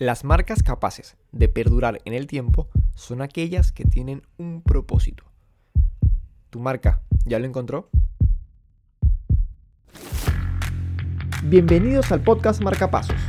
Las marcas capaces de perdurar en el tiempo son aquellas que tienen un propósito. ¿Tu marca ya lo encontró? Bienvenidos al podcast Marcapasos.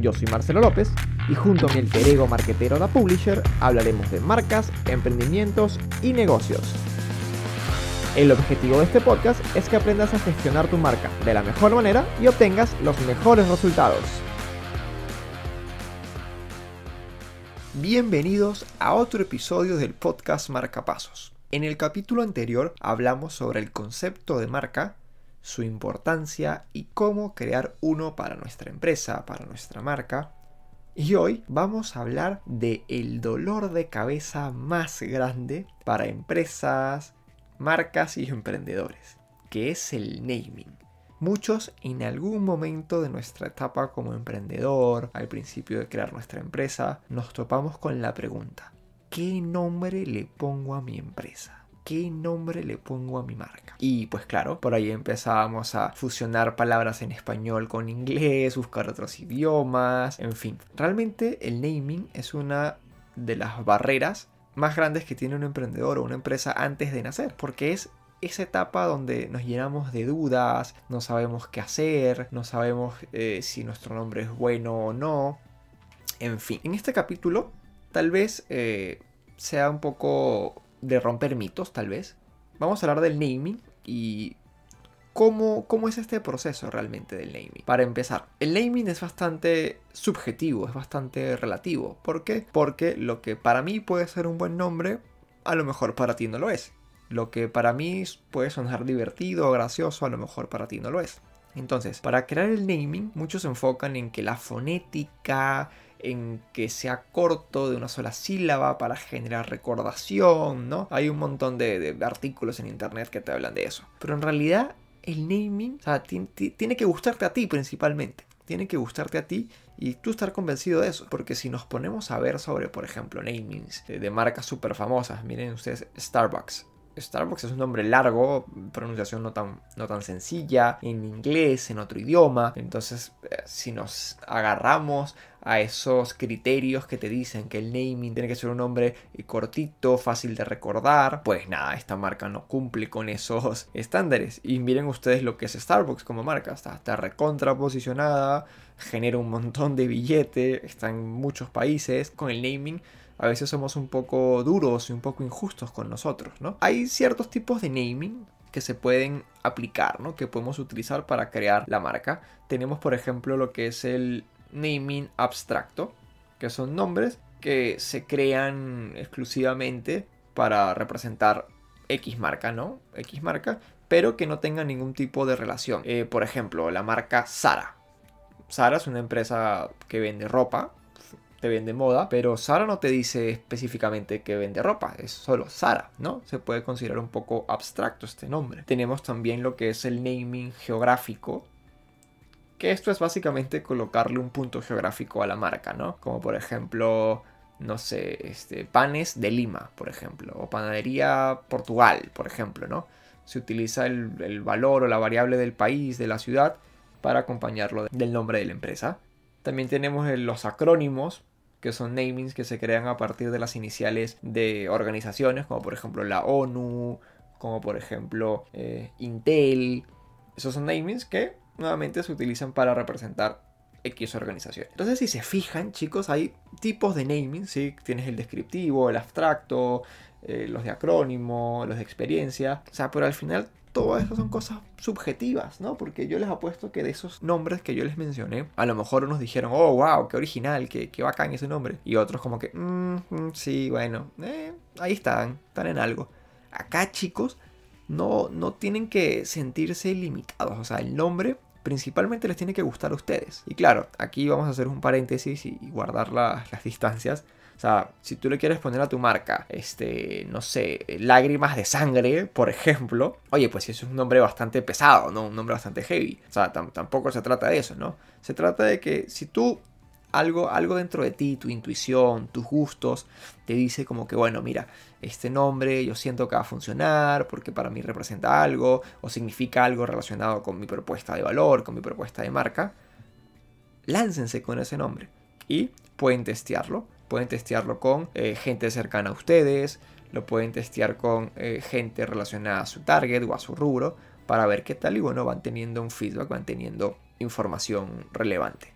Yo soy Marcelo López y junto a mi alter ego marquetero da Publisher hablaremos de marcas, emprendimientos y negocios. El objetivo de este podcast es que aprendas a gestionar tu marca de la mejor manera y obtengas los mejores resultados. Bienvenidos a otro episodio del podcast Marcapasos. En el capítulo anterior hablamos sobre el concepto de marca, su importancia y cómo crear uno para nuestra empresa, para nuestra marca. Y hoy vamos a hablar de el dolor de cabeza más grande para empresas, marcas y emprendedores, que es el naming. Muchos en algún momento de nuestra etapa como emprendedor, al principio de crear nuestra empresa, nos topamos con la pregunta, ¿qué nombre le pongo a mi empresa? ¿Qué nombre le pongo a mi marca? Y pues claro, por ahí empezábamos a fusionar palabras en español con inglés, buscar otros idiomas, en fin. Realmente el naming es una de las barreras más grandes que tiene un emprendedor o una empresa antes de nacer, porque es esa etapa donde nos llenamos de dudas, no sabemos qué hacer, no sabemos eh, si nuestro nombre es bueno o no. En fin, en este capítulo tal vez eh, sea un poco de romper mitos, tal vez. Vamos a hablar del naming y cómo, cómo es este proceso realmente del naming. Para empezar, el naming es bastante subjetivo, es bastante relativo. ¿Por qué? Porque lo que para mí puede ser un buen nombre, a lo mejor para ti no lo es. Lo que para mí puede sonar divertido o gracioso, a lo mejor para ti no lo es. Entonces, para crear el naming, muchos se enfocan en que la fonética, en que sea corto de una sola sílaba para generar recordación, ¿no? Hay un montón de, artículos en internet que te hablan de eso. Pero en realidad, el naming, tiene que gustarte a ti principalmente. Tiene que gustarte a ti y tú estar convencido de eso. Porque si nos ponemos a ver sobre, por ejemplo, namings de, de marcas súper famosas, miren ustedes Starbucks. Starbucks es un nombre largo, pronunciación no tan, no tan sencilla, en inglés, en otro idioma. Entonces, eh, si nos agarramos a esos criterios que te dicen que el naming tiene que ser un nombre eh, cortito, fácil de recordar, pues nada, esta marca no cumple con esos estándares. Y miren ustedes lo que es Starbucks como marca, está, está recontra posicionada, genera un montón de billete, está en muchos países con el naming a veces somos un poco duros y un poco injustos con nosotros, ¿no? Hay ciertos tipos de naming que se pueden aplicar, ¿no? Que podemos utilizar para crear la marca. Tenemos, por ejemplo, lo que es el naming abstracto, que son nombres que se crean exclusivamente para representar X marca, ¿no? X marca, pero que no tengan ningún tipo de relación. Eh, por ejemplo, la marca Sara. Sara es una empresa que vende ropa, te vende moda, pero Sara no te dice específicamente que vende ropa, es solo Sara, ¿no? Se puede considerar un poco abstracto este nombre. Tenemos también lo que es el naming geográfico, que esto es básicamente colocarle un punto geográfico a la marca, ¿no? Como por ejemplo, no sé, este, panes de Lima, por ejemplo, o panadería Portugal, por ejemplo, ¿no? Se utiliza el, el valor o la variable del país, de la ciudad, para acompañarlo del nombre de la empresa. También tenemos los acrónimos, que son namings que se crean a partir de las iniciales de organizaciones, como por ejemplo la ONU, como por ejemplo eh, Intel. Esos son namings que nuevamente se utilizan para representar X organización. Entonces, si se fijan, chicos, hay tipos de naming, ¿sí? Tienes el descriptivo, el abstracto, eh, los de acrónimo, los de experiencia. O sea, pero al final todas esas son cosas subjetivas, ¿no? Porque yo les apuesto que de esos nombres que yo les mencioné, a lo mejor unos dijeron, oh, wow, qué original, qué, qué bacán ese nombre. Y otros como que, mmm, sí, bueno, eh, ahí están, están en algo. Acá, chicos, no, no tienen que sentirse limitados. O sea, el nombre principalmente les tiene que gustar a ustedes. Y claro, aquí vamos a hacer un paréntesis y guardar las distancias. O sea, si tú le quieres poner a tu marca, este, no sé, lágrimas de sangre, por ejemplo, oye, pues eso es un nombre bastante pesado, ¿no? Un nombre bastante heavy. O sea, tampoco se trata de eso, ¿no? Se trata de que si tú algo, algo dentro de ti, tu intuición, tus gustos, te dice como que, bueno, mira, este nombre yo siento que va a funcionar porque para mí representa algo o significa algo relacionado con mi propuesta de valor, con mi propuesta de marca. Láncense con ese nombre y pueden testearlo. Pueden testearlo con eh, gente cercana a ustedes, lo pueden testear con eh, gente relacionada a su target o a su rubro para ver qué tal y bueno, van teniendo un feedback, van teniendo información relevante.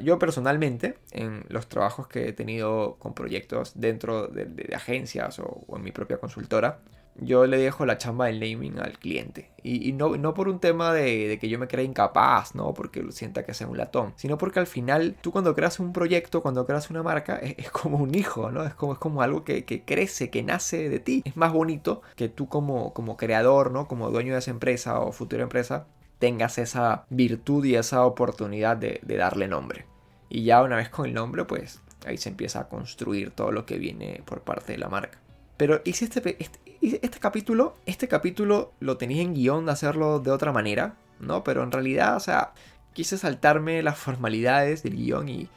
yo personalmente, en los trabajos que he tenido con proyectos dentro de, agencias o, en mi propia consultora, yo le dejo la chamba del naming al cliente. Y, no, no, por un tema de, que yo me crea incapaz, no porque lo sienta que sea un latón, sino porque al final tú cuando creas un proyecto, cuando creas una marca, es, como un hijo, ¿no? Es como, es como algo que, crece, que nace de ti. Es más bonito que tú como, como creador, ¿no? Como dueño de esa empresa o futura empresa, tengas esa virtud y esa oportunidad de, darle nombre. Y ya una vez con el nombre, pues ahí se empieza a construir todo lo que viene por parte de la marca. Pero ¿y este, este, este, capítulo, este capítulo lo tenía en guion de hacerlo de otra manera, ¿no? Pero en realidad, o sea, quise saltarme las formalidades del guion y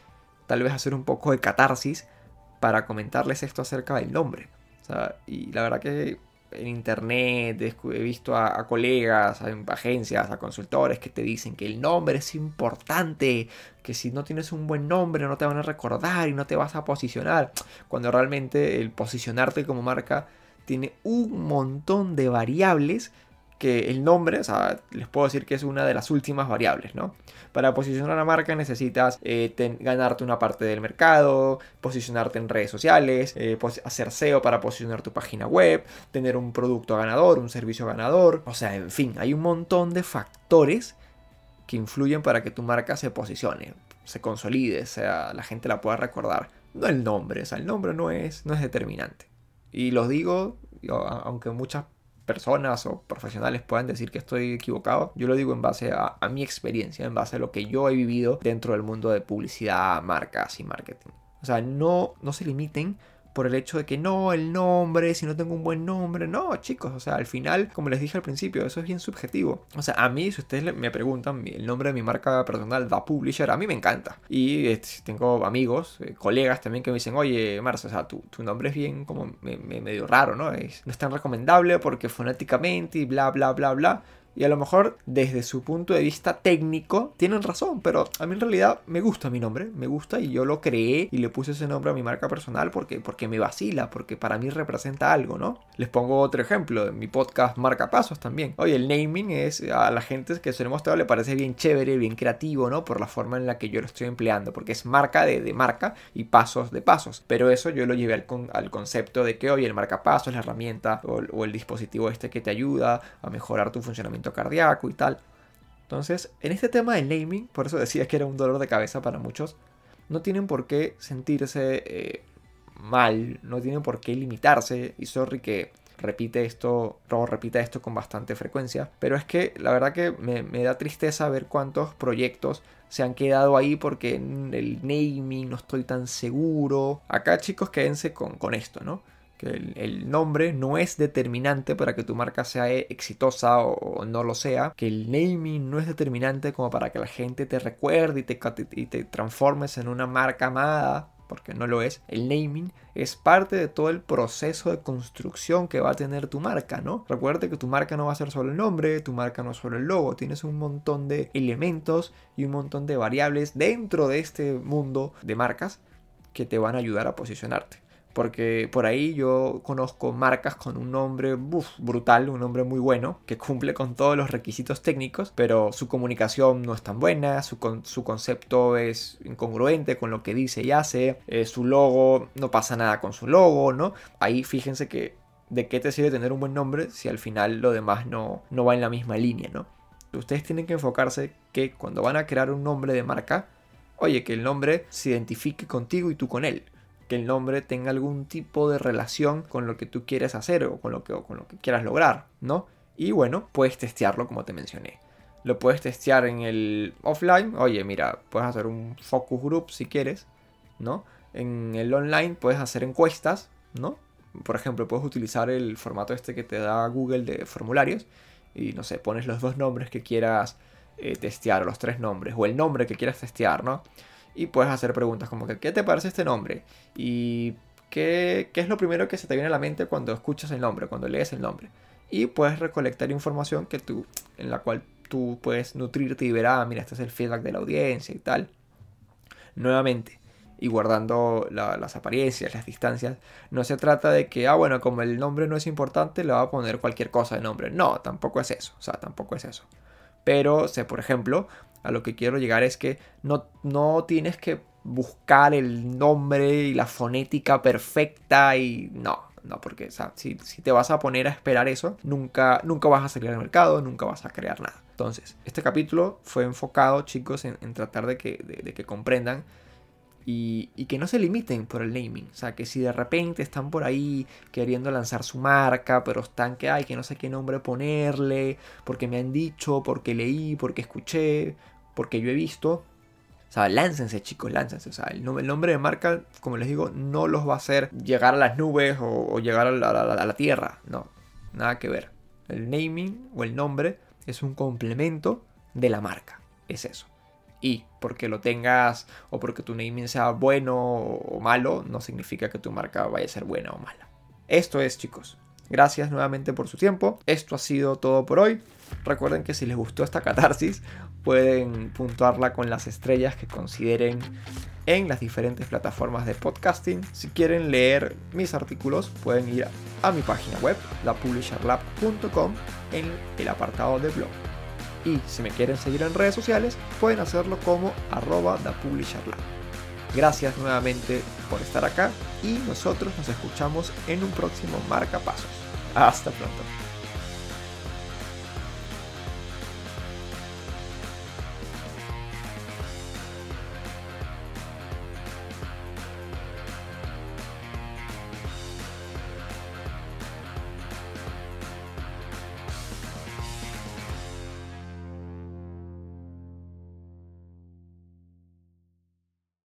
tal vez hacer un poco de catarsis para comentarles esto acerca del nombre. O sea, y la verdad que en internet he visto a, colegas, a agencias, a consultores que te dicen que el nombre es importante, que si no tienes un buen nombre no te van a recordar y no te vas a posicionar, cuando realmente el posicionarte como marca tiene un montón de variables que el nombre, les puedo decir que es una de las últimas variables, ¿no? Para posicionar una marca necesitas eh, ganarte una parte del mercado, posicionarte en redes sociales, eh, hacer SEO para posicionar tu página web, tener un producto ganador, un servicio ganador, o sea, en fin, hay un montón de factores que influyen para que tu marca se posicione, se consolide, o sea, la gente la pueda recordar. No el nombre, o sea, el nombre no es, no es determinante. Y los digo, aunque muchas personas o profesionales puedan decir que estoy equivocado, yo lo digo en base a, mi experiencia, en base a lo que yo he vivido dentro del mundo de publicidad, marcas y marketing. O sea, no, no se limiten por el hecho de que no, el nombre, si no tengo un buen nombre. No, chicos, o sea, al final, como les dije al principio, eso es bien subjetivo. O sea, a mí, si ustedes me preguntan el nombre de mi marca personal, The Publisher, a mí me encanta. Y este, tengo amigos, eh, colegas también que me dicen, oye, Marcia, o sea, tu, tu, nombre es bien como medio raro, ¿no? Es, no es tan recomendable porque fonéticamente y bla, bla, bla, bla. Y a lo mejor desde su punto de vista técnico tienen razón, pero a mí en realidad me gusta mi nombre, me gusta y yo lo creé y le puse ese nombre a mi marca personal porque, porque me vacila, porque para mí representa algo, ¿no? Les pongo otro ejemplo, en mi podcast Marca Pasos también. Oye, el naming es a la gente que se lo he mostrado le parece bien chévere, bien creativo, ¿no? Por la forma en la que yo lo estoy empleando, porque es marca de, marca y pasos de pasos. Pero eso yo lo llevé al, al concepto de que, oye, el pasos, la herramienta o el dispositivo este que te ayuda a mejorar tu funcionamiento cardíaco y tal. Entonces, en este tema del naming, por eso decía que era un dolor de cabeza para muchos, no tienen por qué sentirse eh, mal, no tienen por qué limitarse. Y sorry que repite esto, o repita esto con bastante frecuencia, pero es que la verdad que me, da tristeza ver cuántos proyectos se han quedado ahí porque el naming no estoy tan seguro. Acá chicos quédense con esto, ¿no? Que el, nombre no es determinante para que tu marca sea exitosa o, no lo sea, que el naming no es determinante como para que la gente te recuerde y te, y transformes en una marca amada, porque no lo es. El naming es parte de todo el proceso de construcción que va a tener tu marca, ¿no? Recuerde que tu marca no va a ser solo el nombre, tu marca no es solo el logo, tienes un montón de elementos y un montón de variables dentro de este mundo de marcas que te van a ayudar a posicionarte. Porque por ahí yo conozco marcas con un nombre brutal, un nombre muy bueno, que cumple con todos los requisitos técnicos, pero su comunicación no es tan buena, su, su concepto es incongruente con lo que dice y hace, eh, su logo, no pasa nada con su logo, ¿no? Ahí fíjense que de qué te sirve tener un buen nombre si al final lo demás no, no va en la misma línea, ¿no? Ustedes tienen que enfocarse que cuando van a crear un nombre de marca, oye, que el nombre se identifique contigo y tú con él que el nombre tenga algún tipo de relación con lo que tú quieres hacer o con lo que, quieras lograr, ¿no? Y bueno, puedes testearlo como te mencioné. Lo puedes testear en el offline. Oye, mira, puedes hacer un focus group si quieres, ¿no? En el online puedes hacer encuestas, ¿no? Por ejemplo, puedes utilizar el formato este que te da Google de formularios y no sé, pones los dos nombres que quieras eh, testear los tres nombres o el nombre que quieras testear, ¿no? Y puedes hacer preguntas como que, ¿qué te parece este nombre? Y ¿qué, es lo primero que se te viene a la mente cuando escuchas el nombre, cuando lees el nombre? Y puedes recolectar información que tú, en la cual tú puedes nutrirte y ver, ah, mira, este es el feedback de la audiencia y tal. Nuevamente, y guardando las apariencias, las distancias. No se trata de que, ah, bueno, como el nombre no es importante, le va a poner cualquier cosa de nombre. No, tampoco es eso. O sea, tampoco es eso. Pero, sé, por ejemplo, a lo que quiero llegar es que no, no tienes que buscar el nombre y la fonética perfecta y no, no, porque sea, si, te vas a poner a esperar eso, nunca, nunca vas a salir al mercado, nunca vas a crear nada. Entonces, este capítulo fue enfocado, chicos, en, tratar de que, de que comprendan y, que no se limiten por el naming. O sea, que si de repente están por ahí queriendo lanzar su marca, pero están que, hay que no sé qué nombre ponerle, porque me han dicho, porque leí, porque escuché, porque yo he visto. O sea, láncense, chicos, láncense. O sea, el, nombre de marca, como les digo, no los va a hacer llegar a las nubes o, llegar a la tierra. No, nada que ver. El naming o el nombre es un complemento de la marca. Es eso y porque lo tengas o porque tu naming sea bueno o malo, no significa que tu marca vaya a ser buena o mala. Esto es, chicos. Gracias nuevamente por su tiempo. Esto ha sido todo por hoy. Recuerden que si les gustó esta catarsis, pueden puntuarla con las estrellas que consideren en las diferentes plataformas de podcasting. Si quieren leer mis artículos, pueden ir a mi página web, lapublisherlab.com, en el apartado de blog. Y si me quieren seguir en redes sociales, pueden hacerlo como arroba ThePublisherLab. Gracias nuevamente por estar acá y nosotros nos escuchamos en un próximo Marca Pasos. Hasta pronto.